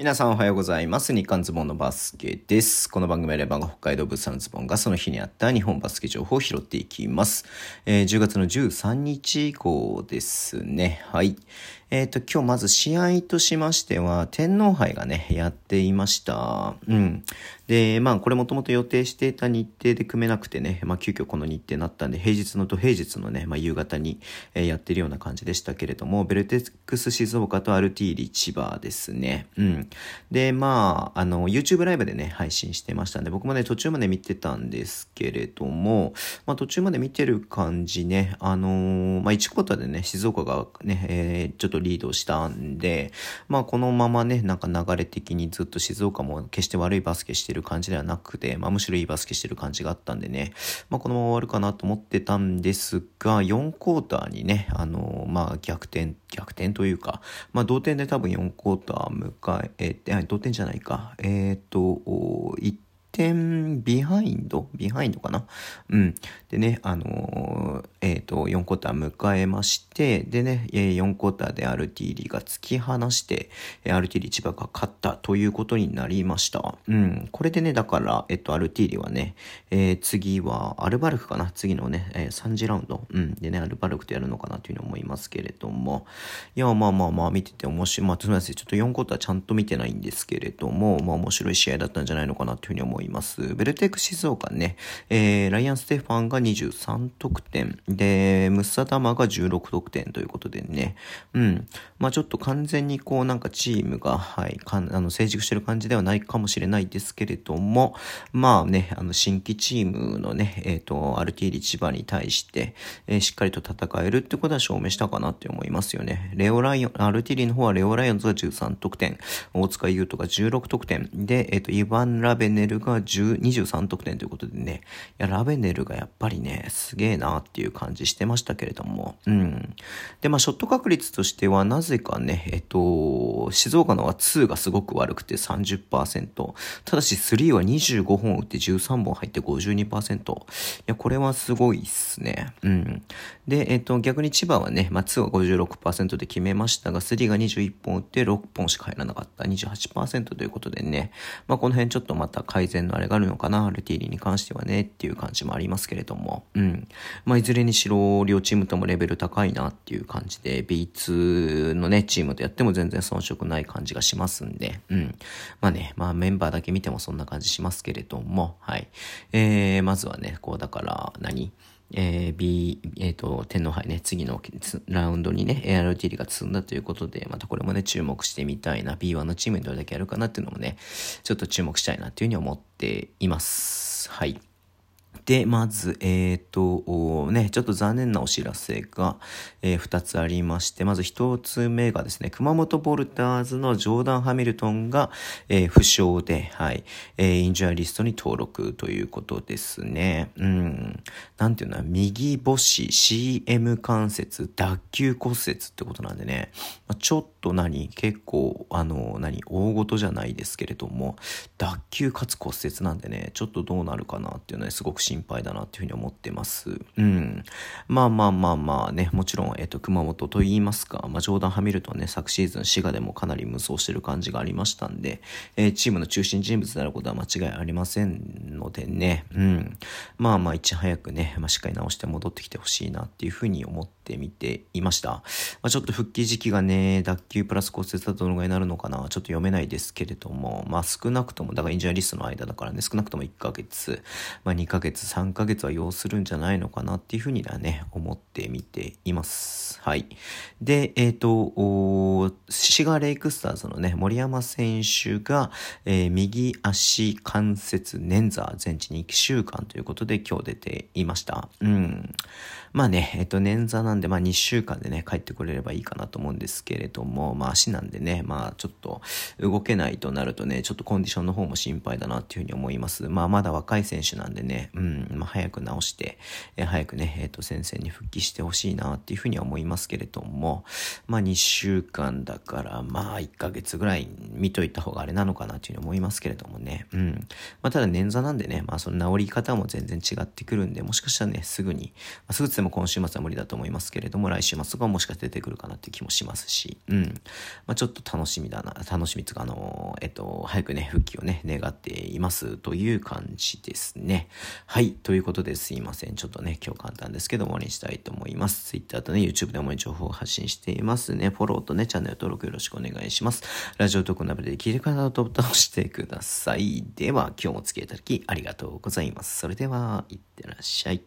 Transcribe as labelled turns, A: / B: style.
A: 皆さんおはようございます。日刊ズボンのバスケです。この番組はレバンが北海道物産ズボンがその日にあった日本バスケ情報を拾っていきます。えー、10月の13日以降ですね。はい。えっ、ー、と、今日まず試合としましては、天皇杯がね、やっていました。うん。で、まあ、これもともと予定していた日程で組めなくてね、まあ、急遽この日程になったんで、平日のと平日のね、まあ、夕方に、やってるような感じでしたけれども、ベルテックス静岡とアルティーリ千葉ですね。うん。で、まあ、あの、YouTube ライブでね、配信してましたんで、僕もね、途中まで見てたんですけれども、まあ、途中まで見てる感じね、あのー、まあ、1クォーターでね、静岡がね、えー、ちょっとリードしたんで、まあこのままね、なんか流れ的にずっと静岡も決して悪いバスケしてる感じではなくて、まあむしろいいバスケしてる感じがあったんでね、まあこのまま終わるかなと思ってたんですが、4クォーターにね、あのまあ逆転、逆転というか、まあ同点で多分4クォーター迎えて、同点じゃないか、えっ、ー、と、1点ビハインドビハインドかな？うん。でね、あのー、えっ、ー、と、4クォーター迎えまして、でね、4クォーターでアルティーリが突き放して、アルティーリ千葉が勝ったということになりました。うん。これでね、だから、えっと、アルティーリはね、え、次はアルバルクかな？次のね、えー、3次ラウンド。うん。でね、アルバルクとやるのかなというふうに思いますけれども。いや、まあまあまあ、見てて面白い。まあ、すみません。ちょっと4クォーターちゃんと見てないんですけれども、まあ面白い試合だったんじゃないのかなというふうに思います。思います。ベルテック静岡ね、えー、ライアン・ステファンが23得点、で、ムッサダマが16得点ということでね、うん。まあちょっと完全にこうなんかチームが、はい、かあの成熟してる感じではないかもしれないですけれども、まあね、あの新規チームのね、えっ、ー、と、アルティーリ千葉に対して、えー、しっかりと戦えるってことは証明したかなって思いますよね。レオライオン、アルティーリの方はレオライオンズが13得点、大塚優斗が16得点、で、えっ、ー、と、イヴァン・ラベネルがが23得点ということでね、いや、ラベネルがやっぱりね、すげえなっていう感じしてましたけれども、うん。で、まあ、ショット確率としては、なぜかね、えっと、静岡のは2がすごく悪くて30%、ただし3は25本打って13本入って52%。いや、これはすごいっすね。うん。で、えっと、逆に千葉はね、まあ、2は56%で決めましたが、3が21本打って6本しか入らなかった28%ということでね、まあ、この辺ちょっとまた改善のあれがあるのかな、ルティーリに関してはね、っていう感じもありますけれども、うん。まあ、いずれにしろ、両チームともレベル高いなっていう感じで、B2 のね、チームとやっても全然遜色ない感じがしますんで、うん。まあね、まあメンバーだけ見てもそんな感じしますけれども、はい。えー、まずはね、こうだから何、えー、B、えっ、ー、と、天皇杯ね、次のラウンドにね、ARTD が進んだということで、またこれもね、注目してみたいな、B1 のチームにどれだけやるかなっていうのもね、ちょっと注目したいなっていうふうに思っています。はい。で、まず、えっ、ー、と、ね、ちょっと残念なお知らせが、えー、2つありまして、まず1つ目がですね、熊本ボルターズのジョーダン・ハミルトンが、えー、負傷で、はい、えー、インジュアリストに登録ということですね。うん。なんていうの右母子 CM 関節脱臼骨折ってことなんでね、まあ、ちょっと何結構、あの、何大事じゃないですけれども、脱臼かつ骨折なんでね、ちょっとどうなるかなっていうのはすごく心配だなっていうふうに思ってます。うん。まあまあまあまあね、もちろん、えっ、と、熊本と言いますか、まあ、ジョーダン・ハミルトンね、昨シーズン滋賀でもかなり無双してる感じがありましたんで、えー、チームの中心人物であることは間違いありませんのでね、うん。まあまあ、いち早くね、まあ、しっかり直して戻ってきてほしいなっていうふうに思ってみていました。まあ、ちょっと復帰時期がね、脱臼プラス骨折だとどのぐらいになるのかな、ちょっと読めないですけれども、まあ少なくとも、だからインジャーリストの間だからね、少なくとも1ヶ月、まあ2ヶ月、月3ヶ月は要するんじゃないのかなっていうふうにはね、思ってみています。はい。で、えっ、ー、と、シガレイクスターズのね、森山選手が、えー、右足関節捻挫全治2週間ということで今日出ていました。うん。まあね、えっ、ー、と、捻挫なんで、まあ2週間でね、帰ってくれればいいかなと思うんですけれども、まあ足なんでね、まあちょっと動けないとなるとね、ちょっとコンディションの方も心配だなっていうふうに思います。まあまだ若い選手なんでね、うん、まあ、早く治して、え、早くね、えっ、ー、と、先生に復帰してほしいなっていうふうには思いますけれども、まあ、2週間だから、まあ、1ヶ月ぐらい見といた方があれなのかなっていうふうに思いますけれどもね、うん。まあ、ただ捻挫なんでね、まあ、その治り方も全然違ってくるんで、もしかしたらね、すぐに、まあ、すぐつでも今週末は無理だと思いますけれども、来週末とかもしかして出てくるかなっていう気もしますし、うん。まあ、ちょっと楽しみだな、楽しみつか、あの、えっと、早くね、復帰をね、願っていますという感じですね。はい。ということですいません。ちょっとね、今日簡単ですけども、終わりにしたいと思います。Twitter とね、YouTube で主に情報を発信していますね。フォローとね、チャンネル登録よろしくお願いします。ラジオトークナビで聞いてくださるとボタンを押してください。では、今日もお付き合いいただきありがとうございます。それでは、いってらっしゃい。